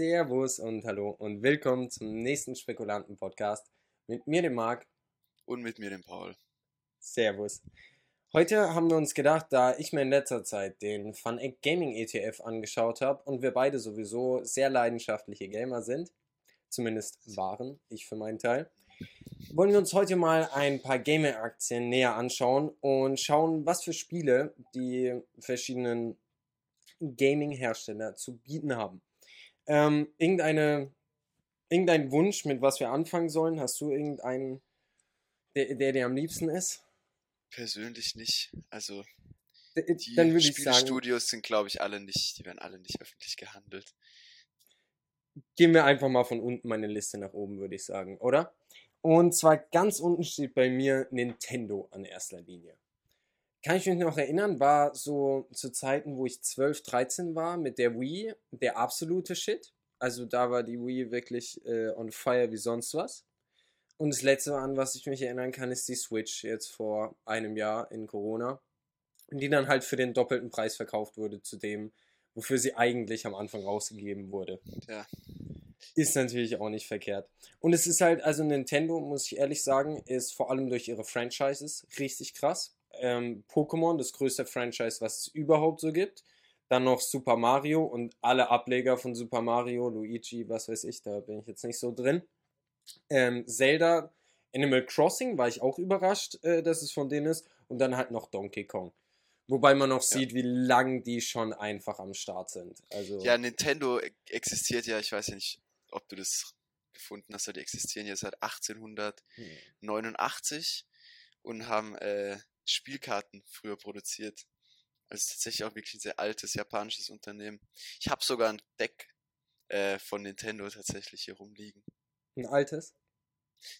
Servus und hallo und willkommen zum nächsten Spekulanten-Podcast mit mir, dem Marc. Und mit mir, dem Paul. Servus. Heute haben wir uns gedacht, da ich mir in letzter Zeit den FunEgg Gaming ETF angeschaut habe und wir beide sowieso sehr leidenschaftliche Gamer sind, zumindest waren, ich für meinen Teil, wollen wir uns heute mal ein paar Gamer-Aktien näher anschauen und schauen, was für Spiele die verschiedenen Gaming-Hersteller zu bieten haben. Ähm, irgendeine, irgendein Wunsch, mit was wir anfangen sollen? Hast du irgendeinen, der, der dir am liebsten ist? Persönlich nicht. Also die dann würde ich sagen, sind, glaube ich, alle nicht, die werden alle nicht öffentlich gehandelt. Gehen wir einfach mal von unten meine Liste nach oben, würde ich sagen, oder? Und zwar ganz unten steht bei mir Nintendo an erster Linie kann ich mich noch erinnern, war so zu Zeiten, wo ich 12, 13 war mit der Wii, der absolute Shit. Also da war die Wii wirklich äh, on fire wie sonst was. Und das letzte, an was ich mich erinnern kann, ist die Switch jetzt vor einem Jahr in Corona. Die dann halt für den doppelten Preis verkauft wurde zu dem, wofür sie eigentlich am Anfang rausgegeben wurde. Ja. Ist natürlich auch nicht verkehrt. Und es ist halt, also Nintendo, muss ich ehrlich sagen, ist vor allem durch ihre Franchises richtig krass ähm, Pokémon, das größte Franchise, was es überhaupt so gibt. Dann noch Super Mario und alle Ableger von Super Mario, Luigi, was weiß ich, da bin ich jetzt nicht so drin. Ähm, Zelda, Animal Crossing war ich auch überrascht, äh, dass es von denen ist. Und dann halt noch Donkey Kong. Wobei man noch ja. sieht, wie lang die schon einfach am Start sind. Also ja, Nintendo e-, existiert ja, ich weiß ja nicht, ob du das gefunden hast, die existieren ja seit 1889 hm. und haben äh, Spielkarten früher produziert. Also tatsächlich auch wirklich ein sehr altes japanisches Unternehmen. Ich habe sogar ein Deck äh, von Nintendo tatsächlich hier rumliegen. Ein altes?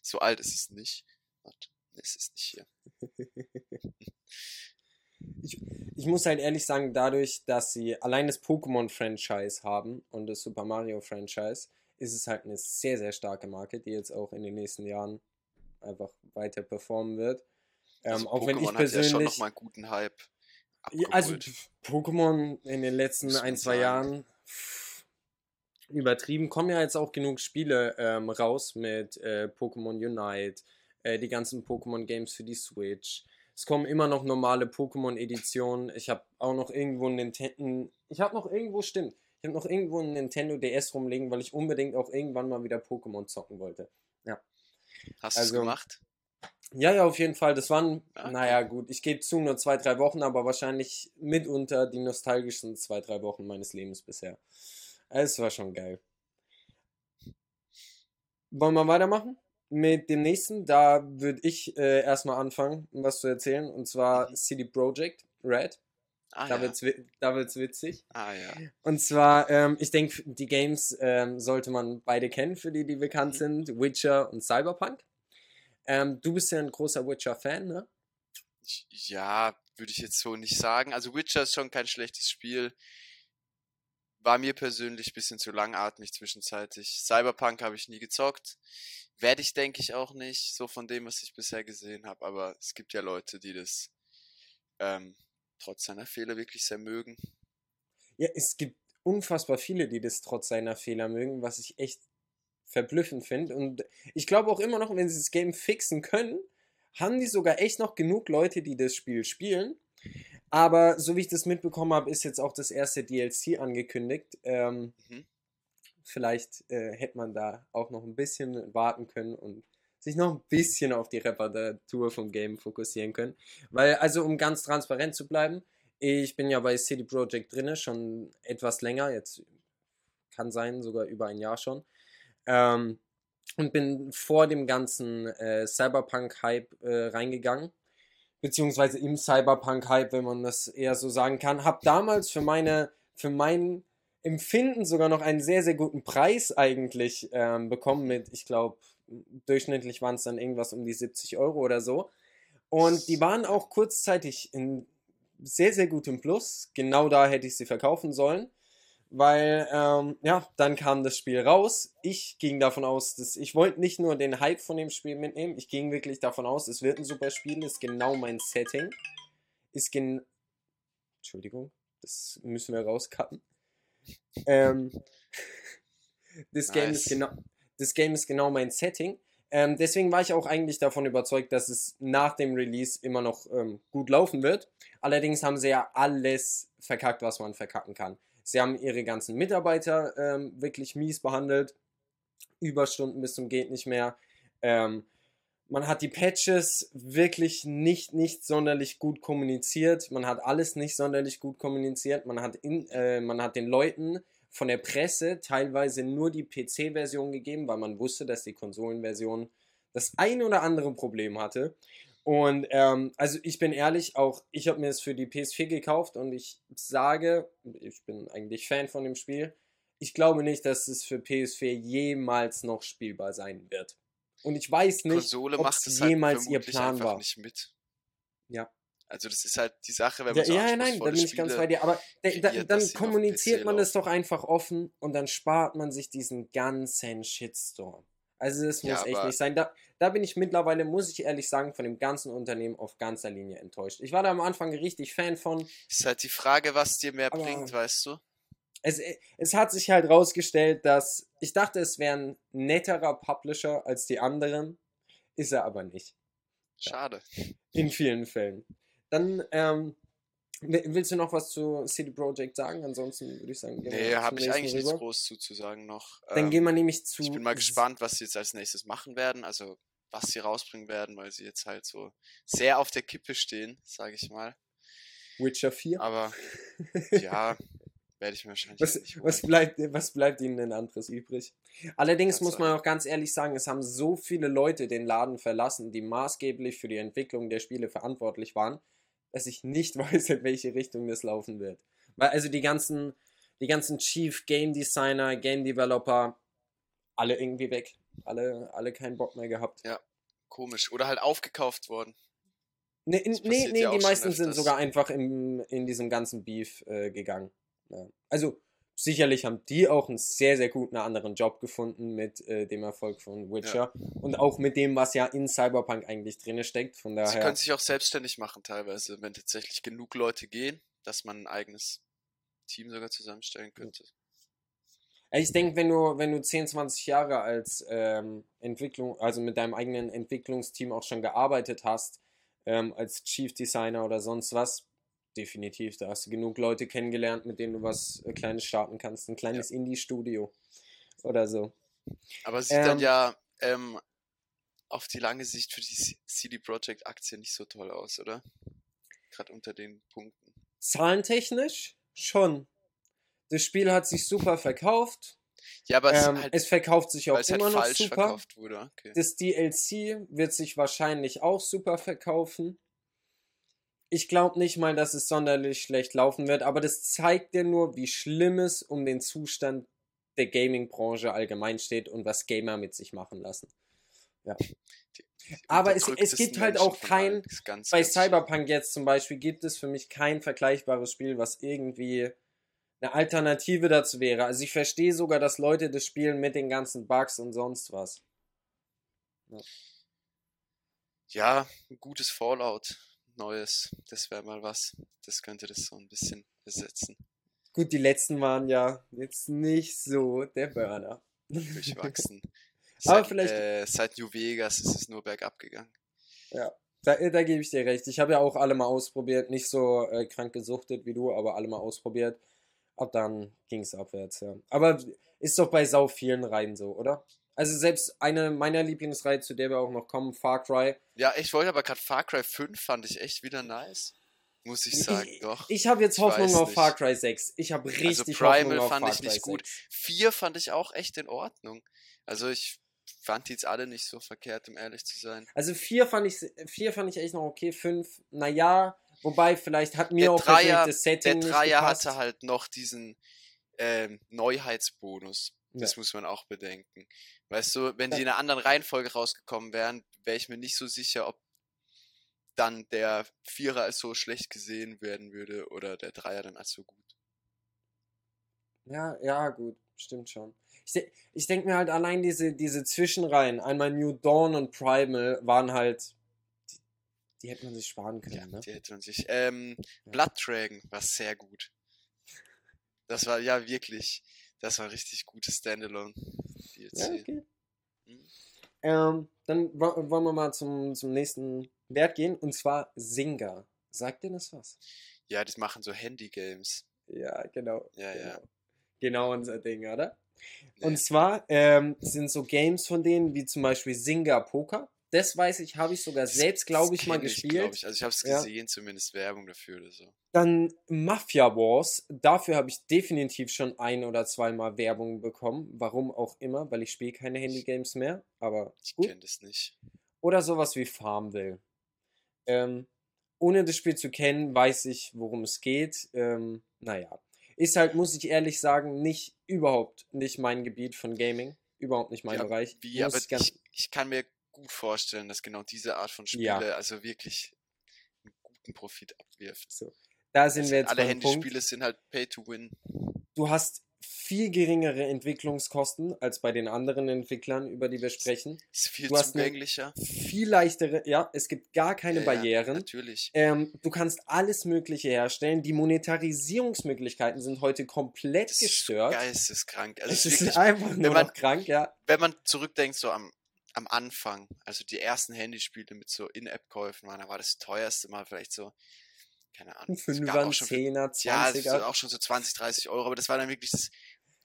So alt ist es nicht. Warte, es ist nicht hier. ich, ich muss halt ehrlich sagen, dadurch, dass sie allein das Pokémon-Franchise haben und das Super Mario-Franchise, ist es halt eine sehr, sehr starke Marke, die jetzt auch in den nächsten Jahren einfach weiter performen wird. Ähm, also auch Pokémon wenn ich persönlich. Hat ja schon nochmal einen guten Hype. Abgeholt. Also Pokémon in den letzten ein, zwei. Jahren übertrieben. Kommen ja jetzt auch genug Spiele ähm, raus mit äh, Pokémon Unite, äh, die ganzen Pokémon-Games für die Switch. Es kommen immer noch normale Pokémon-Editionen. Ich habe auch noch irgendwo ein Nintendo. Ich habe noch irgendwo, stimmt. Ich habe noch irgendwo ein Nintendo DS rumlegen, weil ich unbedingt auch irgendwann mal wieder Pokémon zocken wollte. Ja. Hast du es also, gemacht? Ja, ja, auf jeden Fall. Das waren, okay. naja, gut, ich gebe zu, nur zwei, drei Wochen, aber wahrscheinlich mitunter die nostalgischen zwei, drei Wochen meines Lebens bisher. Es war schon geil. Wollen wir weitermachen? Mit dem nächsten, da würde ich äh, erstmal anfangen, was zu erzählen, und zwar mhm. City Project Red. Ah, da, ja. wird's, da wird's witzig. Ah, ja. Und zwar, ähm, ich denke, die Games ähm, sollte man beide kennen, für die, die bekannt mhm. sind: Witcher und Cyberpunk. Ähm, du bist ja ein großer Witcher-Fan, ne? Ja, würde ich jetzt so nicht sagen. Also Witcher ist schon kein schlechtes Spiel. War mir persönlich ein bisschen zu langatmig zwischenzeitlich. Cyberpunk habe ich nie gezockt. Werde ich, denke ich, auch nicht, so von dem, was ich bisher gesehen habe. Aber es gibt ja Leute, die das ähm, trotz seiner Fehler wirklich sehr mögen. Ja, es gibt unfassbar viele, die das trotz seiner Fehler mögen, was ich echt verblüffend finde. Und ich glaube auch immer noch, wenn sie das Game fixen können, haben die sogar echt noch genug Leute, die das Spiel spielen. Aber so wie ich das mitbekommen habe, ist jetzt auch das erste DLC angekündigt. Ähm, mhm. Vielleicht äh, hätte man da auch noch ein bisschen warten können und sich noch ein bisschen auf die Reparatur vom Game fokussieren können. Weil, also um ganz transparent zu bleiben, ich bin ja bei City Project drinne, schon etwas länger, jetzt kann sein, sogar über ein Jahr schon. Ähm, und bin vor dem ganzen äh, Cyberpunk-Hype äh, reingegangen. Beziehungsweise im Cyberpunk-Hype, wenn man das eher so sagen kann. Hab damals für meine, für mein Empfinden sogar noch einen sehr, sehr guten Preis eigentlich ähm, bekommen mit, ich glaube, durchschnittlich waren es dann irgendwas um die 70 Euro oder so. Und die waren auch kurzzeitig in sehr, sehr gutem Plus. Genau da hätte ich sie verkaufen sollen weil ähm, ja, dann kam das Spiel raus. Ich ging davon aus, dass ich wollte nicht nur den Hype von dem Spiel mitnehmen, ich ging wirklich davon aus, es wird ein super Spiel, ist genau mein Setting. Ist gen Entschuldigung, das müssen wir rauscutten. Ähm, das Game ist genau, das Game ist genau mein Setting. Ähm, deswegen war ich auch eigentlich davon überzeugt, dass es nach dem Release immer noch ähm, gut laufen wird. Allerdings haben sie ja alles verkackt, was man verkacken kann. Sie haben ihre ganzen Mitarbeiter ähm, wirklich mies behandelt. Überstunden bis zum geht nicht mehr. Ähm, man hat die Patches wirklich nicht, nicht sonderlich gut kommuniziert. Man hat alles nicht sonderlich gut kommuniziert. Man hat, in, äh, man hat den Leuten von der Presse teilweise nur die PC-Version gegeben, weil man wusste, dass die Konsolenversion das ein oder andere Problem hatte. Und ähm, also ich bin ehrlich, auch ich habe mir es für die PS4 gekauft und ich sage, ich bin eigentlich Fan von dem Spiel, ich glaube nicht, dass es für PS4 jemals noch spielbar sein wird. Und ich weiß nicht, ob es halt jemals ihr Plan war. Nicht mit. Ja. Also das ist halt die Sache, wenn man ja, so Ja, nein, da bin ich ganz bei dir. Aber da, da, dann kommuniziert man das doch einfach offen und dann spart man sich diesen ganzen Shitstorm. Also das muss ja, echt nicht sein. Da, da bin ich mittlerweile, muss ich ehrlich sagen, von dem ganzen Unternehmen auf ganzer Linie enttäuscht. Ich war da am Anfang richtig Fan von. Ist halt die Frage, was dir mehr bringt, weißt du? Es, es hat sich halt rausgestellt, dass ich dachte, es wäre ein netterer Publisher als die anderen. Ist er aber nicht. Schade. In vielen Fällen. Dann ähm, Willst du noch was zu CD Projekt sagen? Ansonsten würde ich sagen, Nee, habe ich eigentlich rüber. nichts groß zuzusagen noch. Dann ähm, gehen wir nämlich zu. Ich bin mal gespannt, was sie jetzt als nächstes machen werden, also was sie rausbringen werden, weil sie jetzt halt so sehr auf der Kippe stehen, sage ich mal. Witcher 4? Aber ja, werde ich mir wahrscheinlich was, was bleibt, was bleibt ihnen denn anderes übrig? Allerdings muss man auch ganz ehrlich sagen, es haben so viele Leute den Laden verlassen, die maßgeblich für die Entwicklung der Spiele verantwortlich waren dass ich nicht weiß, in welche Richtung das laufen wird. Weil also die ganzen, die ganzen Chief Game Designer, Game Developer, alle irgendwie weg. Alle, alle keinen Bock mehr gehabt. Ja, komisch. Oder halt aufgekauft worden. Nee, nee, nee ja die meisten sind sogar einfach im, in diesem ganzen Beef äh, gegangen. Ja. Also sicherlich haben die auch einen sehr, sehr guten anderen Job gefunden mit äh, dem Erfolg von Witcher ja. und auch mit dem, was ja in Cyberpunk eigentlich drin steckt. Von daher. Sie können sich auch selbstständig machen teilweise, wenn tatsächlich genug Leute gehen, dass man ein eigenes Team sogar zusammenstellen könnte. Ich denke, wenn du, wenn du 10, 20 Jahre als ähm, Entwicklung, also mit deinem eigenen Entwicklungsteam auch schon gearbeitet hast, ähm, als Chief Designer oder sonst was, definitiv. Da hast du genug Leute kennengelernt, mit denen du was äh, Kleines starten kannst. Ein kleines ja. Indie-Studio oder so. Aber sieht ähm, dann ja ähm, auf die lange Sicht für die CD Projekt Aktie nicht so toll aus, oder? Gerade unter den Punkten. Zahlentechnisch schon. Das Spiel hat sich super verkauft. Ja, aber es, ähm, halt, es verkauft sich auch halt immer halt noch super. Das DLC wird sich wahrscheinlich auch super verkaufen ich glaube nicht mal, dass es sonderlich schlecht laufen wird, aber das zeigt dir nur, wie schlimm es um den Zustand der Gaming-Branche allgemein steht und was Gamer mit sich machen lassen. Ja. aber es, es gibt halt auch kein, ganz, bei ganz Cyberpunk jetzt zum Beispiel, gibt es für mich kein vergleichbares Spiel, was irgendwie eine Alternative dazu wäre. Also ich verstehe sogar, dass Leute das spielen mit den ganzen Bugs und sonst was. Ja, ja ein gutes Fallout Neues. Das wäre mal was. Das könnte das so ein bisschen ersetzen. Gut, die letzten waren ja jetzt nicht so der Burner. Durchwachsen. Seit, Aber vielleicht. Äh, seit New Vegas ist es nur bergab gegangen. Ja, da, da gebe ich dir recht. Ich habe ja auch alle mal ausprobiert. Nicht so äh, krank gesuchtet wie du, aber alle mal ausprobiert. Ab dann ging es abwärts, ja. Aber ist doch bei sau vielen Reihen so, oder? Also selbst eine meiner Lieblingsreihen, zu der wir auch noch kommen, Far Cry. Ja, ich wollte aber gerade Far Cry 5 fand ich echt wieder nice. Muss ich sagen, ich, doch. Ich habe jetzt Hoffnung auf nicht. Far Cry 6. Ich habe also richtig also Primal Hoffnung auf fand Far ich nicht Cry gut. 4 fand ich auch echt in Ordnung. Also ich fand die jetzt alle nicht so verkehrt, um ehrlich zu sein. Also 4 fand ich 4 fand ich echt noch okay, 5, naja, wobei vielleicht hat mir der auch Dreier, das Setting Der Dreier hatte halt noch diesen ähm, Neuheitsbonus. Das ja. muss man auch bedenken. Weißt du, wenn die in einer anderen Reihenfolge rausgekommen wären, wäre ich mir nicht so sicher, ob dann der Vierer als so schlecht gesehen werden würde oder der Dreier dann als so gut. Ja, ja, gut, stimmt schon. Ich, ich denke mir halt allein diese, diese Zwischenreihen, einmal New Dawn und Primal, waren halt. Die, die hätte man sich sparen können, ja, ne? Die hätte man sich. Ähm, ja. Blood Dragon war sehr gut. Das war ja wirklich. Das war richtig gutes Standalone. PC. Ja, okay. Mhm. Ähm, dann wo- wollen wir mal zum, zum nächsten Wert gehen und zwar Singa. Sagt dir das was? Ja, die machen so Handy-Games. Ja, genau. Ja, ja. genau. Genau unser Ding, oder? Nee. Und zwar ähm, sind so Games von denen wie zum Beispiel Singa Poker. Das weiß ich, habe ich sogar Das- selbst, glaube ich, mal kenn gespielt. ich. Also ich habe es Ja. gesehen, zumindest Werbung dafür oder so. Dann Mafia Wars. Dafür habe ich definitiv schon ein oder zweimal Werbung bekommen. Warum auch immer, weil ich spiele keine Handygames mehr. Aber Ich kenne das nicht. Oder sowas wie Farmville. Ähm, ohne das Spiel zu kennen, weiß ich, worum es geht. Ähm, naja. Ist halt, muss ich ehrlich sagen, nicht überhaupt nicht mein Gebiet von Gaming. Überhaupt nicht mein Ja, Bereich. Wie, Muss aber ich, ich kann mir gut vorstellen, dass genau diese Art von Spiele Ja. also wirklich einen guten Profit abwirft. so. Da sind Also wir jetzt alle. Handyspiele sind halt Pay to Win. Du hast viel geringere Entwicklungskosten als bei den anderen Entwicklern, über die wir sprechen. Ist viel Du zugänglicher. Viel leichtere, ja, es gibt gar keine Ja, ja, Barrieren. natürlich. Ähm, du kannst alles Mögliche herstellen. Die Monetarisierungsmöglichkeiten sind heute komplett Das ist gestört. geisteskrank. Also es ist ist wirklich, einfach nur man- krank, ja. wenn man zurückdenkt, so am, am Anfang, also die ersten Handyspiele mit so In-App-Käufen waren, da war das teuerste mal vielleicht so, keine Ahnung. es gab Fünfer, auch schon für- Zehner, Ja, so, 20er. auch schon so 20, 30 Euro, aber das war dann wirklich das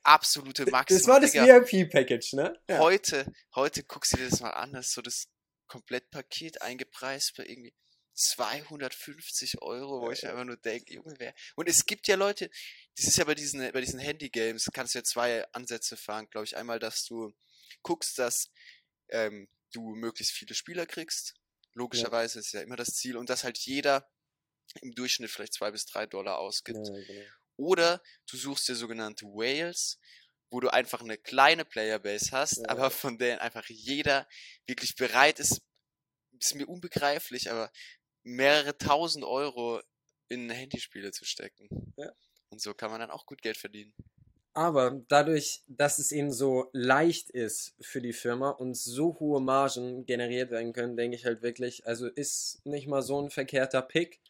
absolute Maximum. das war das. VIP-Package, ne? Ja. Heute, heute guckst du dir das mal an, das ist so das Komplettpaket eingepreist bei irgendwie 250 Euro, wo Ja, ich ja. einfach nur denke, Junge, wer. Und es gibt ja Leute, das ist ja bei diesen, bei diesen Handy-Games, kannst du ja zwei Ansätze fahren, glaube ich. Einmal, dass du guckst, dass ähm, du möglichst viele Spieler kriegst. Logischerweise ist ja immer das Ziel und dass halt jeder im Durchschnitt vielleicht zwei bis drei Dollar ausgibt. Ja, genau. Oder du suchst dir sogenannte Whales, wo du einfach eine kleine Playerbase hast, Ja. aber von denen einfach jeder wirklich bereit ist, ist mir unbegreiflich, aber mehrere tausend Euro in Handyspiele zu stecken. Ja. Und so kann man dann auch gut Geld verdienen. Aber dadurch, dass es eben so leicht ist für die Firma und so hohe Margen generiert werden können, denke ich halt wirklich, also ist nicht mal so ein verkehrter Pick.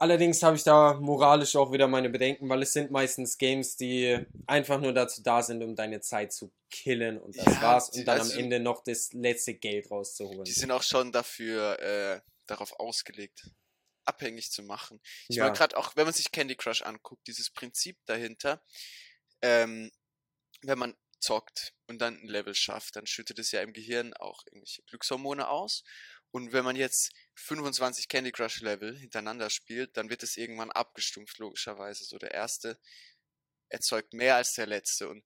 Allerdings habe ich da moralisch auch wieder meine Bedenken, weil es sind meistens Games, die einfach nur dazu da sind, um deine Zeit zu killen und das Ja, war's und dann also- am Ende noch das letzte Geld rauszuholen. Die sind auch schon dafür äh, darauf ausgelegt, abhängig zu machen. Ich Ja. meine, gerade auch, wenn man sich Candy Crush anguckt, dieses Prinzip dahinter, ähm, wenn man zockt und dann ein Level schafft, dann schüttet es ja im Gehirn auch irgendwelche Glückshormone aus. Und wenn man jetzt 25 Candy Crush Level hintereinander spielt, dann wird es irgendwann abgestumpft, logischerweise. So der erste erzeugt mehr als der letzte. Und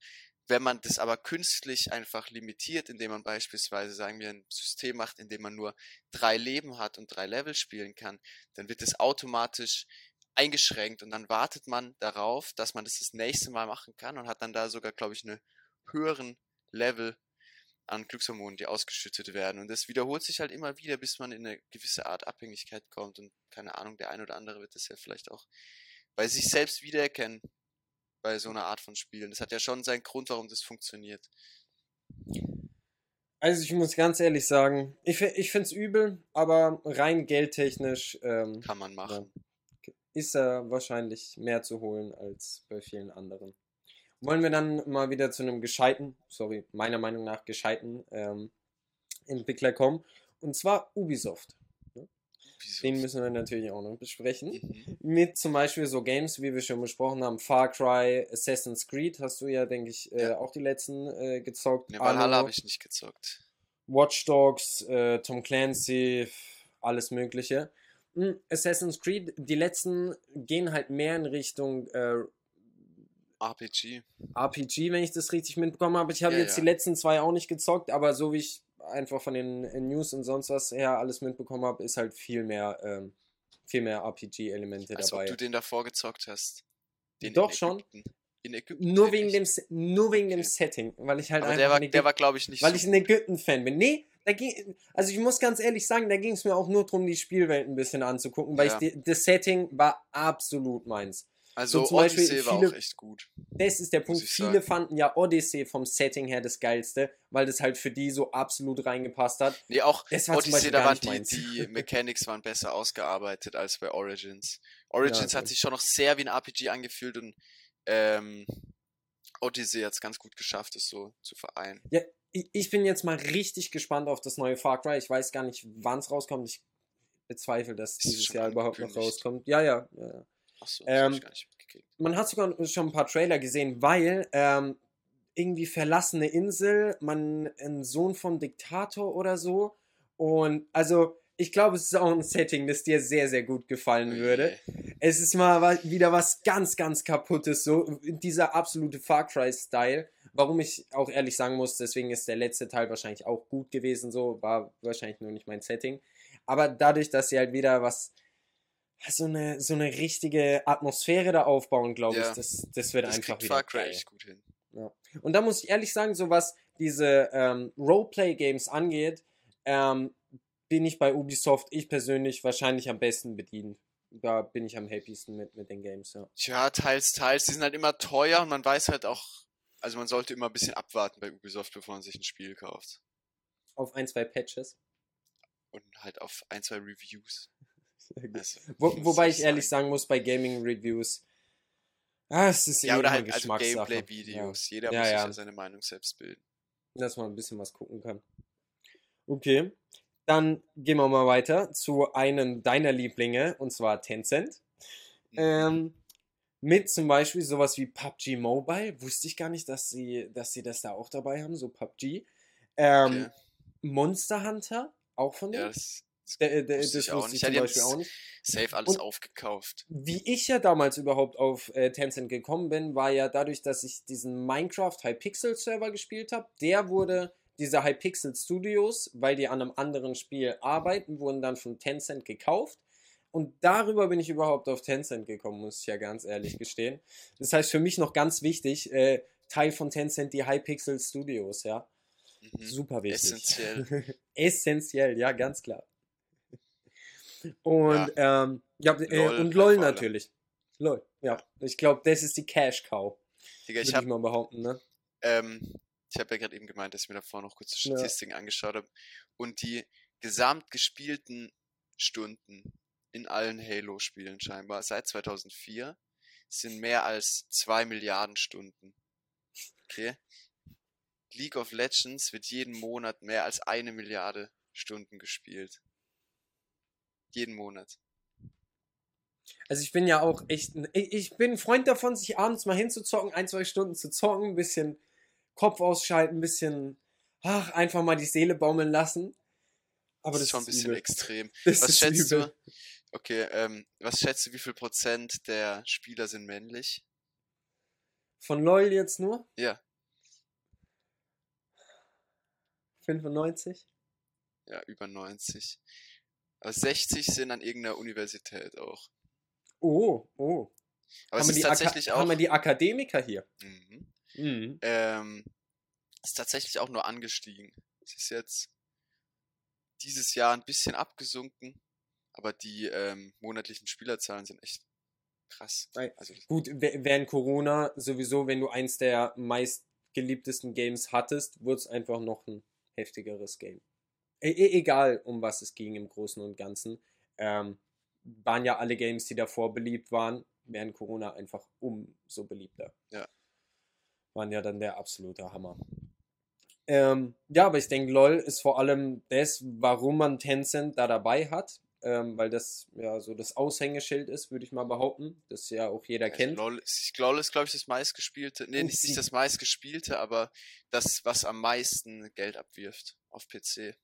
wenn man das aber künstlich einfach limitiert, indem man beispielsweise, sagen wir, ein System macht, in dem man nur drei Leben hat und drei Level spielen kann, dann wird es automatisch eingeschränkt und dann wartet man darauf, dass man das das nächste Mal machen kann und hat dann da sogar, glaube ich, eine höheren Level an Glückshormonen, die ausgeschüttet werden. Und das wiederholt sich halt immer wieder, bis man in eine gewisse Art Abhängigkeit kommt. Und keine Ahnung, der ein oder andere wird das ja vielleicht auch bei sich selbst wiedererkennen bei so einer Art von Spielen. Das hat ja schon seinen Grund, warum das funktioniert. Also ich muss ganz ehrlich sagen, ich, ich finde es übel, aber rein geldtechnisch ähm, Kann man machen. Ist da wahrscheinlich mehr zu holen als bei vielen anderen. Wollen wir dann mal wieder zu einem gescheiten, sorry, meiner Meinung nach gescheiten ähm, Entwickler kommen. Und zwar Ubisoft. Wieso? Den müssen wir natürlich auch noch besprechen. Mhm. Mit zum Beispiel so Games, wie wir schon besprochen haben, Far Cry, Assassin's Creed, hast du ja, denke ich, äh, Ja. auch die letzten äh, gezockt. Ne, Valhalla habe ich nicht gezockt. Watch Dogs, äh, Tom Clancy, alles Mögliche. Assassin's Creed, die letzten gehen halt mehr in Richtung äh, RPG. RPG, wenn ich das richtig mitbekommen habe. Ich habe Ja, jetzt ja. die letzten zwei auch nicht gezockt, aber so wie ich einfach von den News und sonst was her alles mitbekommen habe, ist halt viel mehr, ähm, viel mehr RPG-Elemente Als ob dabei. du den davor gezockt hast. Den Doch schon. In Ägypten. Nur wegen, dem, nur wegen dem Okay. Setting, weil ich halt Aber einfach der war, war glaube ich, nicht weil so. ich ein Ägypten-Fan bin. Nee, da ging, also ich muss ganz ehrlich sagen, da ging es mir auch nur darum, die Spielwelt ein bisschen anzugucken, weil Ja. ich das Setting war absolut meins. also zum Beispiel Odyssey war viele- auch echt gut. Das ist der Punkt. Viele sagen. fanden ja Odyssey vom Setting her das geilste, weil das halt für die so absolut reingepasst hat. Nee, auch Das war zum Odyssey, Beispiel da waren die, die Mechanics waren besser ausgearbeitet als bei Origins. Origins Ja, hat sich schon noch sehr wie ein RPG angefühlt und ähm, Odyssey hat es ganz gut geschafft, es so zu vereinen. Ja, ich, bin jetzt mal richtig gespannt auf das neue Far Cry. Ich weiß gar nicht, wann es rauskommt. Ich bezweifle, dass Ist es dieses Jahr überhaupt noch rauskommt. Ja, ja. ja. Achso, Ähm, das hab ich gar nicht mitgekriegt. Man hat sogar schon ein paar Trailer gesehen, weil ähm, irgendwie verlassene Insel, man ein Sohn vom Diktator oder so. Und also, ich glaube, es ist auch ein Setting, das dir sehr, sehr gut gefallen würde. Es ist mal wieder was ganz, ganz kaputtes, so dieser absolute Far Cry-Style. Warum ich auch ehrlich sagen muss, deswegen ist der letzte Teil wahrscheinlich auch gut gewesen, so war wahrscheinlich nur nicht mein Setting. Aber dadurch, dass sie halt wieder was, so eine, so eine richtige Atmosphäre da aufbauen, glaube Ja. ich, das, das wird Das einfach wieder Far Cry echt gut hin. Und da muss ich ehrlich sagen, so was diese ähm, Roleplay-Games angeht, ähm, bin ich bei Ubisoft, ich persönlich, wahrscheinlich am besten bedient. Da bin ich am happiesten mit, mit den Games, ja. Tja, teils, teils. Die sind halt immer teuer und man weiß halt auch, also man sollte immer ein bisschen abwarten bei Ubisoft, bevor man sich ein Spiel kauft. Auf ein, zwei Patches. Und halt auf ein, zwei Reviews. Also, Wo, wobei ich ehrlich sagen muss, bei Gaming-Reviews, ah, es ist Ja, eh oder halt also. Gameplay-Videos. Jeder Ja, muss sich ja. ja seine Meinung selbst bilden. dass man ein bisschen was gucken kann. Okay, dann gehen wir mal weiter zu einem deiner Lieblinge, und zwar Tencent. Ähm, mit zum Beispiel sowas wie PUBG Mobile. Wusste ich gar nicht, dass sie, dass sie das da auch dabei haben, so PUBG. Ähm, Okay. Monster Hunter, auch von Ja, denen? das, das Der, der, wusste das ich auch wusste ich. Ja, zum Beispiel auch nicht. safe alles Und- aufgekauft. Wie ich ja damals überhaupt auf äh, Tencent gekommen bin, war ja dadurch, dass ich diesen Minecraft Hypixel Server gespielt habe. Der wurde, diese Hypixel Studios, weil die an einem anderen Spiel arbeiten, wurden dann von Tencent gekauft. Und darüber bin ich überhaupt auf Tencent gekommen, muss ich ja ganz ehrlich gestehen. Das heißt für mich noch ganz wichtig, äh, Teil von Tencent die Hypixel Studios, ja. Mhm. Super wichtig. Essentiell. Essentiell, ja, ganz klar. Und ja, ähm, ja äh, LOL und LOL natürlich. LOL, ja. Ich glaube, das ist die Cash Cow, Digga, ich ich, mal behaupten, ne? ähm, ich habe ja gerade eben gemeint, dass ich mir davor noch kurz die Ja. Statistiken angeschaut habe. Und die gesamt gespielten Stunden in allen Halo-Spielen scheinbar seit 2004 sind mehr als 2 Milliarden Stunden. Okay? League of Legends wird jeden Monat mehr als eine Milliarde Stunden gespielt. Jeden Monat. Also ich bin ja auch echt, ich bin ein Freund davon, sich abends mal hinzuzocken, ein, zwei Stunden zu zocken, ein bisschen Kopf ausschalten, ein bisschen, ach, einfach mal die Seele baumeln lassen. Aber das das ist schon ein bisschen übel. extrem. Das Was schätzt übel. du? Okay, ähm, was schätzt du, wie viel Prozent der Spieler sind männlich? Von LOL jetzt nur? Ja, 95? ja, über 90. Aber 60 sind an irgendeiner Universität auch. Oh, oh. Aber haben, es wir ist Aka- tatsächlich auch. haben wir die Akademiker hier? Mhm. Mhm. Ähm, ist tatsächlich auch nur angestiegen. Es ist jetzt dieses Jahr ein bisschen abgesunken, aber die ähm, monatlichen Spielerzahlen sind echt krass. Also Gut, wä- während Corona sowieso, wenn du eins der meistgeliebtesten Games hattest, wurde es einfach noch ein heftigeres Game. E e egal, um was es ging im Großen und Ganzen. Ähm, waren ja alle Games, die davor beliebt waren, während Corona einfach umso beliebter. Ja. Waren ja dann der absolute Hammer. Ähm, ja, aber ich denke, LOL ist vor allem das, warum man Tencent da dabei hat, ähm, weil das ja so das Aushängeschild ist, würde ich mal behaupten, das ja auch jeder also kennt. LOL ist, LOL ist glaube ich, das meistgespielte, nee, nicht, nicht das meistgespielte, aber das, was am meisten Geld abwirft auf PC.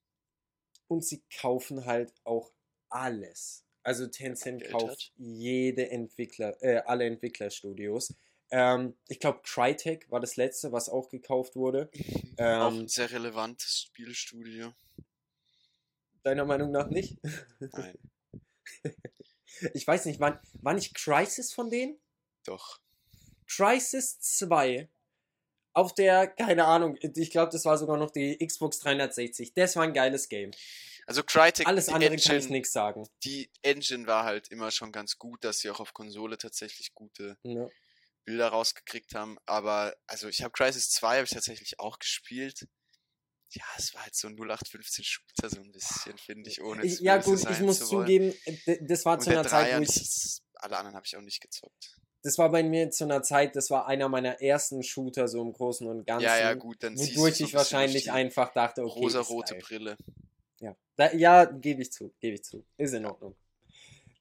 Und sie kaufen halt auch alles. Also Tencent kauft hat. jede Entwickler, äh, alle Entwicklerstudios. Ähm, ich glaube, Crytek war das letzte, was auch gekauft wurde. auch Ähm, ein sehr relevantes Spielstudio. deiner Meinung nach nicht? Nein, Ich weiß nicht, war, war nicht Crisis von denen? doch. Crisis 2 auf der, keine Ahnung, ich glaube, das war sogar noch die Xbox 360. Das war ein geiles Game. Also Crytek, Alles andere kann ich Engine, nichts sagen. die Engine war halt immer schon ganz gut, dass sie auch auf Konsole tatsächlich gute Ja. Bilder rausgekriegt haben. Aber, also ich habe Crisis 2 habe ich tatsächlich auch gespielt. Ja, es war halt so ein 0815 Shooter so ein bisschen, finde ich, ohne Ich, jetzt ja gut, ich muss zu zugeben, d- das war Und zu einer Zeit, wo das ich ist, alle anderen habe ich auch nicht gezockt. das war bei mir zu einer Zeit, das war einer meiner ersten Shooter so im Großen und Ganzen. Ja, ja, gut, dann siehst du Wodurch so ich wahrscheinlich einfach dachte, okay. rosarote. Brille. Ja, da, ja gebe ich zu, gebe ich zu. Ist in Ordnung.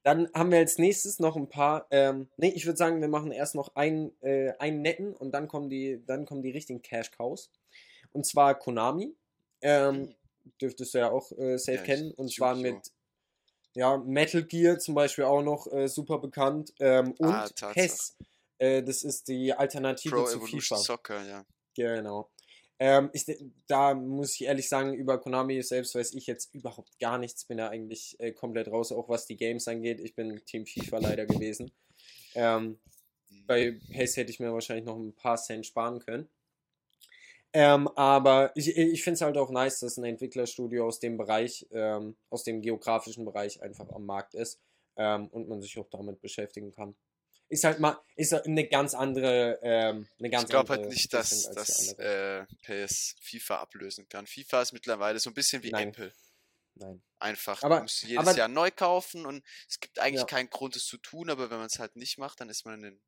Dann haben wir als nächstes noch ein paar, ähm, nee, ich würde sagen, wir machen erst noch einen, äh, einen netten und dann kommen die, dann kommen die richtigen Cash Cows. Und zwar Konami. Ähm, dürftest du ja auch äh, safe Ja, kennen. Und zwar mit ja, Metal Gear zum Beispiel auch noch äh, super bekannt. Ähm, und Ah, Tatsache. PES. Äh, das ist die Alternative Pro zu Evolution FIFA. Soccer, ja. Genau. Ähm, ich, da muss ich ehrlich sagen, über Konami selbst weiß ich jetzt überhaupt gar nichts. Bin da eigentlich äh, komplett raus, auch was die Games angeht. Ich bin Team FIFA leider gewesen. Ähm, bei PES hätte ich mir wahrscheinlich noch ein paar Cent sparen können. Ähm, aber ich, ich finde es halt auch nice, dass ein Entwicklerstudio aus dem Bereich, ähm, aus dem geografischen Bereich einfach am Markt ist ähm, und man sich auch damit beschäftigen kann. Ist halt mal, ist halt eine ganz andere, ähm, eine ganz ich glaube halt nicht, dass, andere. äh, PS FIFA ablösen kann. FIFA ist mittlerweile so ein bisschen wie Nein. Apple. Nein. Einfach, Aber- du musst jedes aber- Jahr neu kaufen und es gibt eigentlich Ja. keinen Grund, es zu tun, aber wenn man es halt nicht macht, dann ist man in den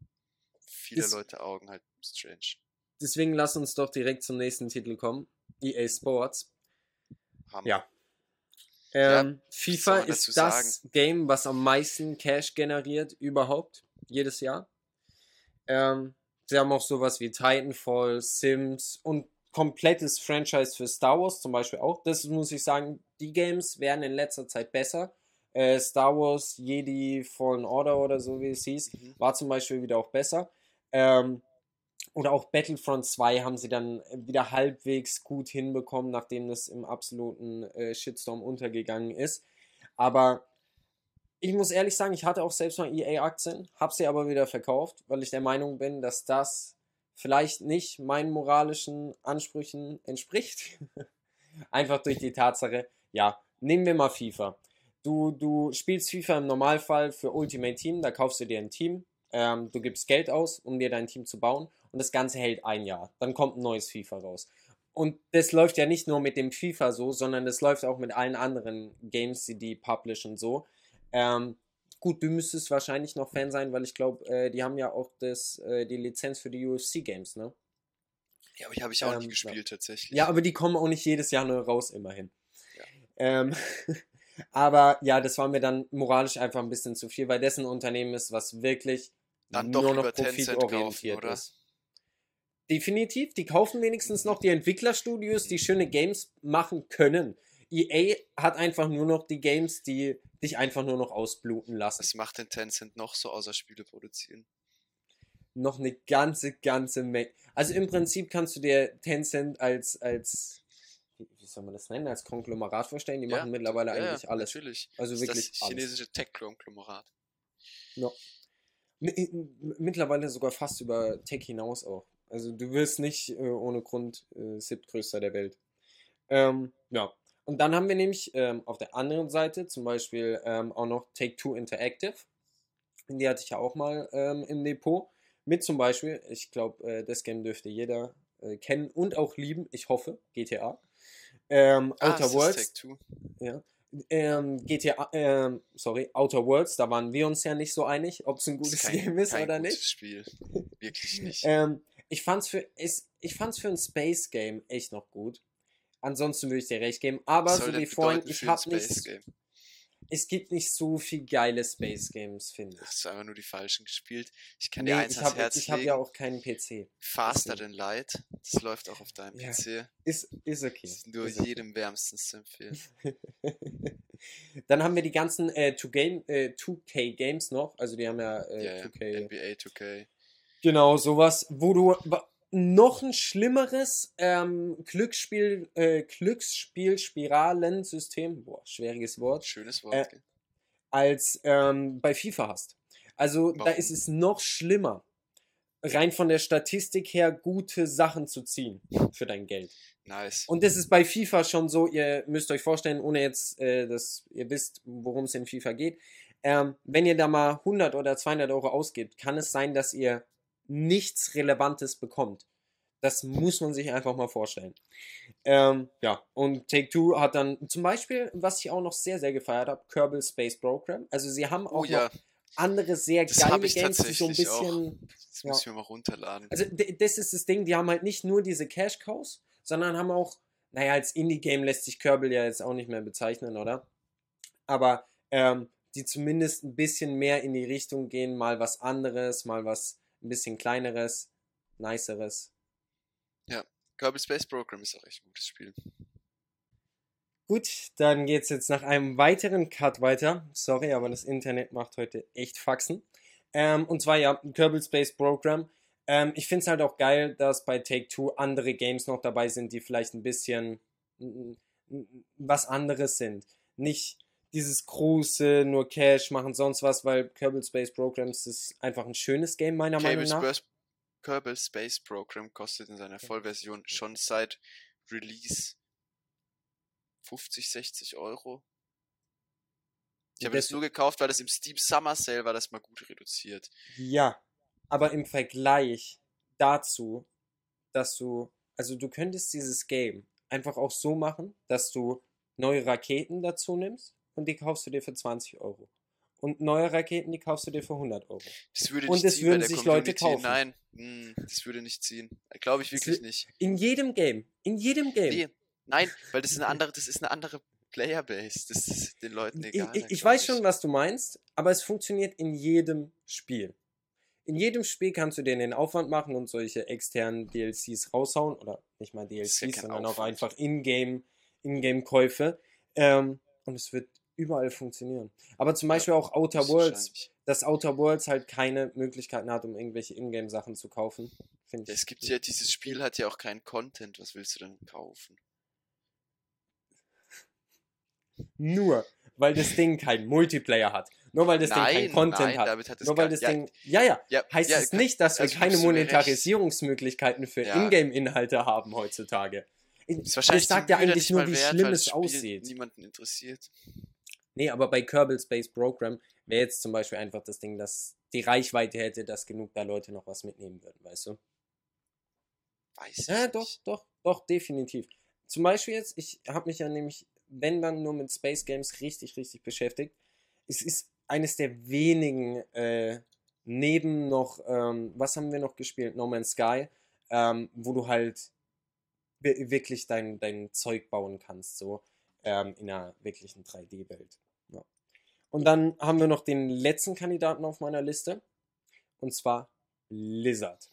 viele Ist- Leute Augen halt strange. Deswegen lass uns doch direkt zum nächsten Titel kommen. EA Sports. Hammer. Ja. Ja, Ähm, soll FIFA ist das Game, was am meisten Cash generiert überhaupt, jedes Jahr. Ähm, sie haben auch sowas wie Titanfall, Sims und komplettes Franchise für Star Wars zum Beispiel auch. Das muss ich sagen, die Games werden in letzter Zeit besser. Äh, Star Wars, Jedi, Fallen Order oder so wie es hieß, Mhm. war zum Beispiel wieder auch besser. Ähm, oder auch Battlefront 2 haben sie dann wieder halbwegs gut hinbekommen, nachdem das im absoluten äh, Shitstorm untergegangen ist. Aber ich muss ehrlich sagen, ich hatte auch selbst mal EA-Aktien, habe sie aber wieder verkauft, weil ich der Meinung bin, dass das vielleicht nicht meinen moralischen Ansprüchen entspricht. Einfach durch die Tatsache, ja, nehmen wir mal FIFA. Du, du spielst FIFA im Normalfall für Ultimate Team, da kaufst du dir ein Team, ähm, du gibst Geld aus, um dir dein Team zu bauen und das Ganze hält ein Jahr. Dann kommt ein neues FIFA raus. Und das läuft ja nicht nur mit dem FIFA so, sondern das läuft auch mit allen anderen Games, die die publishen so. Ähm, gut, du müsstest wahrscheinlich noch Fan sein, weil ich glaube, äh, die haben ja auch das, äh, die Lizenz für die UFC Games, ne? Ja, aber die habe ich auch Ähm, ja. gespielt tatsächlich. Ja, aber die kommen auch nicht jedes Jahr neu raus, immerhin. Ja. Ähm, aber ja, das war mir dann moralisch einfach ein bisschen zu viel, weil dessen Unternehmen ist, was wirklich Dann doch nur noch profitorientiert kaufen, ist. Definitiv, die kaufen wenigstens noch die Entwicklerstudios, die schöne Games machen können. EA hat einfach nur noch die Games, die dich einfach nur noch ausbluten lassen. Was macht denn Tencent noch so außer Spiele produzieren? noch eine ganze, ganze Menge. Also im Prinzip kannst du dir Tencent als, als, wie soll man das nennen, als Konglomerat vorstellen. Die Ja, machen mittlerweile ja, eigentlich alles. Natürlich. Also Das ist wirklich das chinesische Tech-Konglomerat. Ja. Mittlerweile sogar fast über Tech hinaus auch. Also du wirst nicht äh, ohne Grund äh, siebtgrößter der Welt. Ähm, ja. Und dann haben wir nämlich ähm, auf der anderen Seite zum Beispiel ähm, auch noch Take-Two Interactive. Die hatte ich ja auch mal ähm, im Depot. Mit zum Beispiel, ich glaube, äh, das Game dürfte jeder äh, kennen und auch lieben, ich hoffe, GTA. Ähm, Ah, Outer es ist Worlds, ja. Ähm, GTA, ähm, sorry, Outer Worlds, da waren wir uns ja nicht so einig, ob es ein gutes kein- Game ist oder nicht. Spiel. Wirklich nicht. Ähm, ich fand's für, ist, ich fand's für ein Space Game echt noch gut. Ansonsten würde ich dir recht geben. Aber so wie vorhin, ich habe nicht, Game? es gibt nicht so viel geile Space Games, finde ich. Hast du einfach nur die falschen gespielt? Ich kann Nee, dir eins ich habe Herz ich hab legen. ja auch keinen PC. Faster than Light. Das läuft auch auf deinem Ja. PC. Ist, ist okay. Das ist nur ist okay. jedem wärmstens zu empfehlen. Dann haben wir die ganzen äh, 2Game, äh, 2K Games noch. Also die haben ja, äh, ja. 2K. NBA 2K. Genau, sowas, wo du noch ein schlimmeres ähm, Glücksspiel, äh, Glücksspiel-Spiralensystem, boah, schwieriges Wort, Schönes Wort. Äh, als ähm, bei FIFA hast. Also da Warum? ist es noch schlimmer, rein von der Statistik her gute Sachen zu ziehen für dein Geld. nice. Und das ist bei FIFA schon so, ihr müsst euch vorstellen, ohne jetzt, äh, dass ihr wisst, worum es in FIFA geht. Ähm, wenn ihr da mal 100 oder 200 Euro ausgibt, kann es sein, dass ihr nichts Relevantes bekommt. Das muss man sich einfach mal vorstellen. Ähm, ja, und Take-Two hat dann zum Beispiel, was ich auch noch sehr, sehr gefeiert habe, Kerbal Space Program. Also sie haben auch oh ja, noch andere sehr Das geile Games, die so ein tatsächlich auch. bisschen. Das Ja. mir mal runterladen. Also das ist das Ding, die haben halt nicht nur diese Cash Cows, sondern haben auch, naja, als Indie-Game lässt sich Kerbal ja jetzt auch nicht mehr bezeichnen, oder? Aber ähm, die zumindest ein bisschen mehr in die Richtung gehen, mal was anderes, mal was ein bisschen kleineres, niceres. Kerbal Space Program ist auch echt ein gutes Spiel. Gut, dann geht's jetzt nach einem weiteren Cut weiter. Sorry, aber das Internet macht heute echt Faxen. Ähm, und zwar ja, Kerbal Space Program. Ähm, ich finde es halt auch geil, dass bei Take-Two andere Games noch dabei sind, die vielleicht ein bisschen was anderes sind. Nicht dieses große, nur Cash machen, sonst was, weil Kerbal Space Programs ist einfach ein schönes Game, meiner Kerbal Meinung nach. Space, Kerbal Space Program kostet in seiner Vollversion schon seit Release 50, 60 Euro. Ich habe das nur gekauft, weil das im Steam Summer Sale war, das mal gut reduziert. Ja, aber im Vergleich dazu, dass du, also du könntest dieses Game einfach auch so machen, dass du neue Raketen dazu nimmst und die kaufst du dir für 20 Euro. Und neue Raketen, die kaufst du dir für 100 Euro. Das würde Und nicht es ziehen würden sich Leute kaufen. Nein, hm, das würde nicht ziehen. Glaube ich Es wirklich nicht. In jedem Game, in jedem Game. Nee, nein, weil das ist eine andere, das ist eine andere Playerbase. Das ist den Leuten Ich, egal. ich, ich weiß schon, was du meinst, aber es funktioniert in jedem Spiel. In jedem Spiel kannst du dir den Aufwand machen und solche externen DLCs raushauen. Oder nicht mal ja DLCs, kein sondern auch Aufwand. einfach Ingame, Ingame-Käufe. Ähm, und es wird überall funktionieren. Aber zum Beispiel auch Outer Worlds, dass Outer Worlds halt keine Möglichkeiten hat, um irgendwelche Ingame-Sachen zu kaufen. Es gibt ja, dieses Spiel hat ja auch keinen Content. Was willst du denn kaufen? Nur, weil das Ding keinen Multiplayer hat. Nur weil das Ding keinen Nein, Content nein, hat. damit hat es Nur weil das ja, Ding. Ja, ja. Ja, Heißt ja, es nicht, dass wir also keine. Monetarisierungsmöglichkeiten für. Ingame-Inhalte haben heutzutage? Das wahrscheinlich sagt ja eigentlich nur, wie schlimm es das aussieht. Niemanden interessiert. Nee, aber bei Kerbal Space Program wäre jetzt zum Beispiel einfach das Ding, dass die Reichweite hätte, dass genug da Leute noch was mitnehmen würden, weißt du? Weiß ich Ja, doch, doch, doch, definitiv. Zum Beispiel jetzt, ich habe mich ja nämlich, wenn dann nur mit Space Games richtig, richtig beschäftigt. Es ist eines der wenigen, äh, neben noch, ähm, was haben wir noch gespielt? No Man's Sky, ähm, wo du halt wi- wirklich dein, dein Zeug bauen kannst, so ähm, in einer wirklichen 3D-Welt. Ja. Und dann haben wir noch den letzten Kandidaten auf meiner Liste, und zwar Blizzard.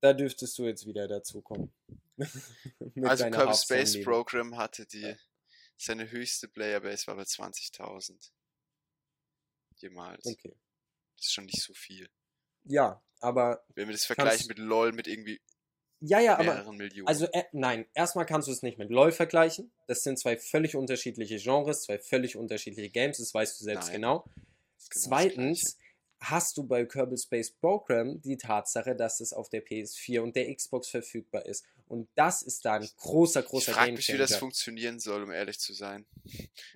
Da dürftest du jetzt wieder dazu kommen. Mit Also Kerbal Space. Program hatte die, seine höchste Playerbase war bei 20.000. Jemals. Okay. Das ist schon nicht so viel. Ja, aber Wenn wir das vergleichen mit LOL mit irgendwie ja, ja, aber Millionen. also äh, nein, erstmal kannst du es nicht mit LoL vergleichen. Das sind zwei völlig unterschiedliche Genres, zwei völlig unterschiedliche Games, das weißt du selbst Nein. genau. Genau Zweitens hast du bei Kerbal Space Program die Tatsache, dass es auf der PS4 und der Xbox verfügbar ist. Und das ist da ein großer, ich großer frage mich, wie das funktionieren soll, um ehrlich zu sein.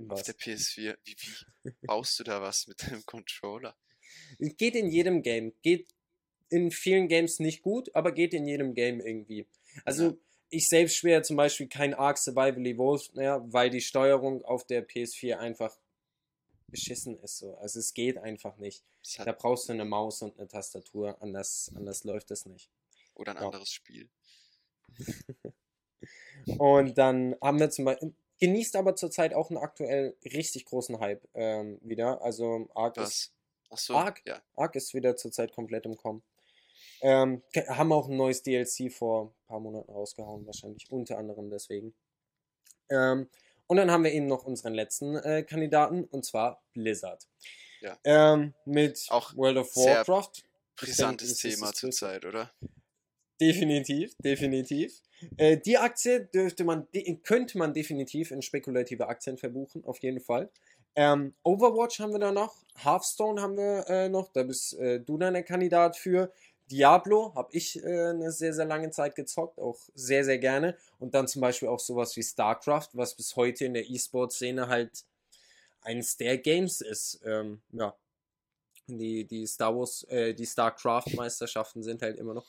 Auf Was? der PS4. Wie, wie baust du da was mit deinem Controller? Geht in jedem Game. Geht in vielen Games nicht gut, aber geht in jedem Game irgendwie. Also Ja. ich selbst schwer zum Beispiel kein Ark Survival Evolved mehr, weil die Steuerung auf der PS4 einfach beschissen ist. So. Also es geht einfach nicht. Das Da brauchst du eine Maus und eine Tastatur, anders, anders läuft es nicht. oder ein ja. anderes Spiel. Und dann haben wir zum Beispiel, genießt aber zurzeit auch einen aktuell richtig großen Hype ähm, wieder. Also Ark ist Was? Achso, Ark? ja. Ark ist wieder zurzeit komplett im Kommen. Ähm, haben auch ein neues DLC vor ein paar Monaten rausgehauen, wahrscheinlich unter anderem deswegen. Ähm, und dann haben wir eben noch unseren letzten äh, Kandidaten, und zwar Blizzard. Ja. Ähm, mit Auch World of Warcraft. Brisantes Thema zurzeit, oder? Definitiv, definitiv. Äh, die Aktie dürfte man, könnte man definitiv in spekulative Aktien verbuchen, auf jeden Fall. Ähm, Overwatch haben wir da noch, Hearthstone haben wir äh, noch, da bist äh, du dann der Kandidat für. Diablo habe ich äh, eine sehr, sehr lange Zeit gezockt, auch sehr, sehr gerne. Und dann zum Beispiel auch sowas wie StarCraft, was bis heute in der E-Sport-Szene halt eines der Games ist. Ähm, ja. Die, die Star Wars, äh, die StarCraft-Meisterschaften sind halt immer noch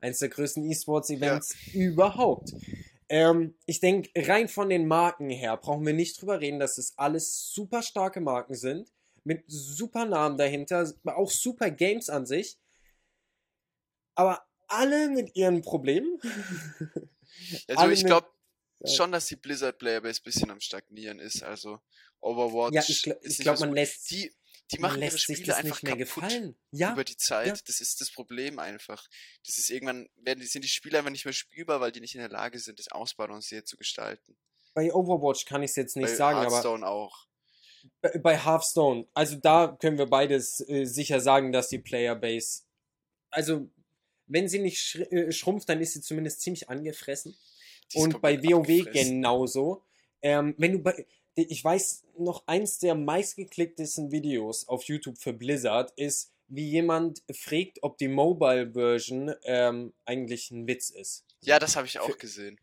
eines der größten E-Sports-Events überhaupt. Ähm, ich denke, rein von den Marken her brauchen wir nicht drüber reden, dass es alles super starke Marken sind. mit super Namen dahinter, auch super Games an sich. Aber alle mit ihren Problemen. Also ich glaube ja. schon, dass die Blizzard Playerbase ein bisschen am Stagnieren ist. Also Overwatch. Ja, ich, gl ich glaube, man lässt. Die, die machen ihre Spiele einfach nicht mehr kaputt gefallen. Ja, über die Zeit. Ja. Das ist das Problem einfach. Das ist irgendwann werden die, sind die Spiele einfach nicht mehr spielbar, weil die nicht in der Lage sind, das ausbalanciert zu gestalten. Bei Overwatch kann ich es jetzt nicht bei sagen, Hearthstone aber auch. Bei Hearthstone, also da können wir beides äh, sicher sagen, dass die Playerbase, also wenn sie nicht äh, schrumpft, dann ist sie zumindest ziemlich angefressen. Und bei WoW genauso. Ähm, wenn du bei, ich weiß noch eins der meistgeklicktesten Videos auf YouTube für Blizzard ist, wie jemand fragt, ob die Mobile Version ähm, eigentlich ein Witz ist. Ja, das habe ich auch für, gesehen.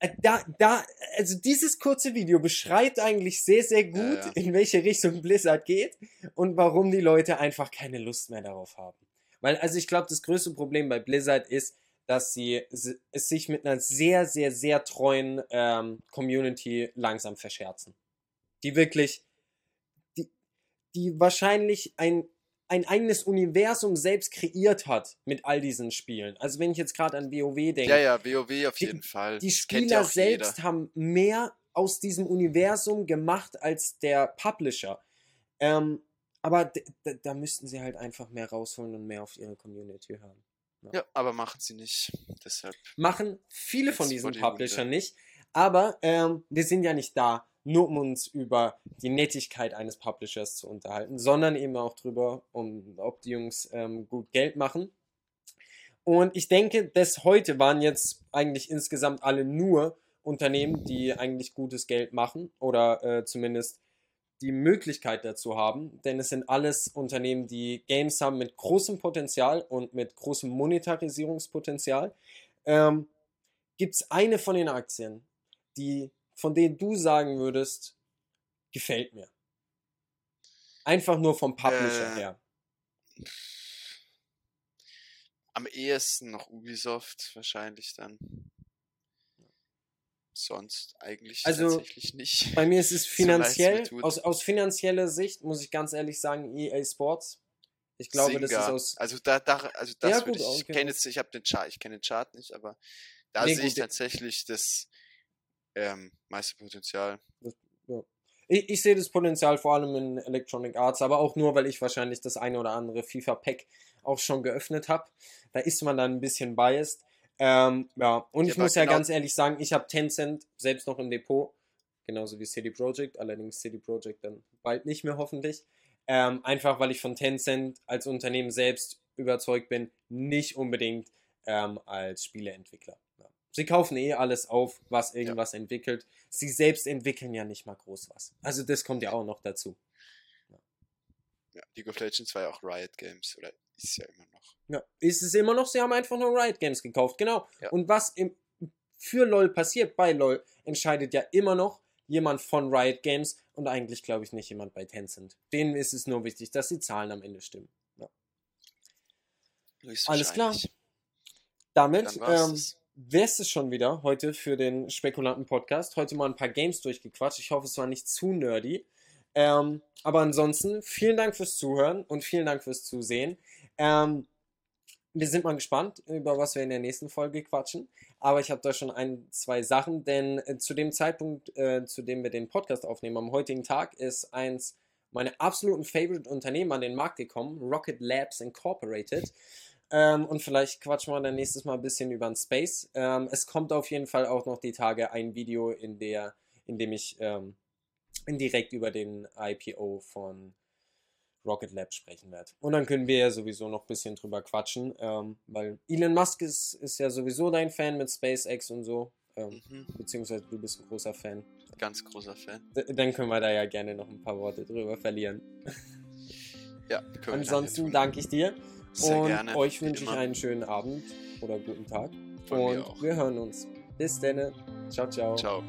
Äh, da, da, also dieses kurze Video beschreibt eigentlich sehr, sehr gut, ja, ja. in welche Richtung Blizzard geht und warum die Leute einfach keine Lust mehr darauf haben. Weil, also ich glaube, das größte Problem bei Blizzard ist, dass sie es sich mit einer sehr, sehr, sehr treuen ähm, Community langsam verscherzen. Die wirklich, die, die wahrscheinlich ein, ein eigenes Universum selbst kreiert hat mit all diesen Spielen. Also wenn ich jetzt gerade an WoW denke. Ja, ja, WoW auf jeden die, Fall. Die Spieler selbst jeder. haben mehr aus diesem Universum gemacht als der Publisher. Ähm, aber da müssten sie halt einfach mehr rausholen und mehr auf ihre Community hören. Ja. ja, aber machen sie nicht. Deshalb. Machen viele von diesen Publishern nicht. Aber ähm, wir sind ja nicht da, nur um uns über die Nettigkeit eines Publishers zu unterhalten, sondern eben auch drüber, um, ob die Jungs ähm, gut Geld machen. Und ich denke, bis heute waren jetzt eigentlich insgesamt alle nur Unternehmen, die eigentlich gutes Geld machen oder äh, zumindest die Möglichkeit dazu haben, denn es sind alles Unternehmen, die Games haben mit großem Potenzial und mit großem Monetarisierungspotenzial. Ähm, Gibt es eine von den Aktien, die, von denen du sagen würdest, gefällt mir? Einfach nur vom Publisher äh, her. Am ehesten noch Ubisoft wahrscheinlich dann sonst eigentlich also, tatsächlich nicht. Bei mir ist es finanziell, so aus, aus finanzieller Sicht muss ich ganz ehrlich sagen, EA Sports. Ich glaube, Singa. das ist aus. Also da, da also das ja, gut, ich, okay. ich kenne jetzt, ich habe den Chart, ich kenne den Chart nicht, aber da nee, sehe ich tatsächlich das ähm, meiste Potenzial. Das, ja. Ich, ich sehe das Potenzial vor allem in Electronic Arts, aber auch nur, weil ich wahrscheinlich das eine oder andere FIFA-Pack auch schon geöffnet habe. Da ist man dann ein bisschen biased. Ähm, ja, und ja, ich muss ja genau ganz ehrlich sagen, ich habe Tencent selbst noch im Depot, genauso wie City Project, allerdings City Project dann bald nicht mehr hoffentlich. Ähm, einfach weil ich von Tencent als Unternehmen selbst überzeugt bin, nicht unbedingt ähm, als Spieleentwickler. Ja. Sie kaufen eh alles auf, was irgendwas ja. entwickelt. Sie selbst entwickeln ja nicht mal groß was. Also das kommt ja auch noch dazu. Ja League of Legends war ja auch Riot Games oder ist ja immer noch. Ja, ist es immer noch. Sie haben einfach nur Riot Games gekauft, genau. Ja. Und was im, für LOL passiert bei LOL, entscheidet ja immer noch jemand von Riot Games und eigentlich glaube ich nicht jemand bei Tencent. Denen ist es nur wichtig, dass die Zahlen am Ende stimmen. Ja. Alles klar. Damit ähm, wäre es schon wieder heute für den Spekulanten-Podcast. Heute mal ein paar Games durchgequatscht. Ich hoffe, es war nicht zu nerdy. Ähm, aber ansonsten, vielen Dank fürs Zuhören und vielen Dank fürs Zusehen. Ähm, wir sind mal gespannt, über was wir in der nächsten Folge quatschen. Aber ich habe da schon ein, zwei Sachen, denn äh, zu dem Zeitpunkt, äh, zu dem wir den Podcast aufnehmen, am heutigen Tag, ist eins meiner absoluten Favorite-Unternehmen an den Markt gekommen, Rocket Labs Incorporated. Ähm, und vielleicht quatschen wir dann nächstes Mal ein bisschen über den Space. Ähm, es kommt auf jeden Fall auch noch die Tage ein Video, in, der, in dem ich ähm, direkt über den IPO von Rocket Lab sprechen werde. Und dann können wir ja sowieso noch ein bisschen drüber quatschen, ähm, weil Elon Musk ist, ist ja sowieso dein Fan mit SpaceX und so. Ähm, mhm. Beziehungsweise du bist ein großer Fan. Ganz großer Fan. D dann können wir da ja gerne noch ein paar Worte drüber verlieren. Ja, können Ansonsten danke ich dir. Sehr und gerne, euch wünsche ich einen schönen Abend oder guten Tag. Von und wir hören uns. Bis dann. Ciao, ciao. Ciao.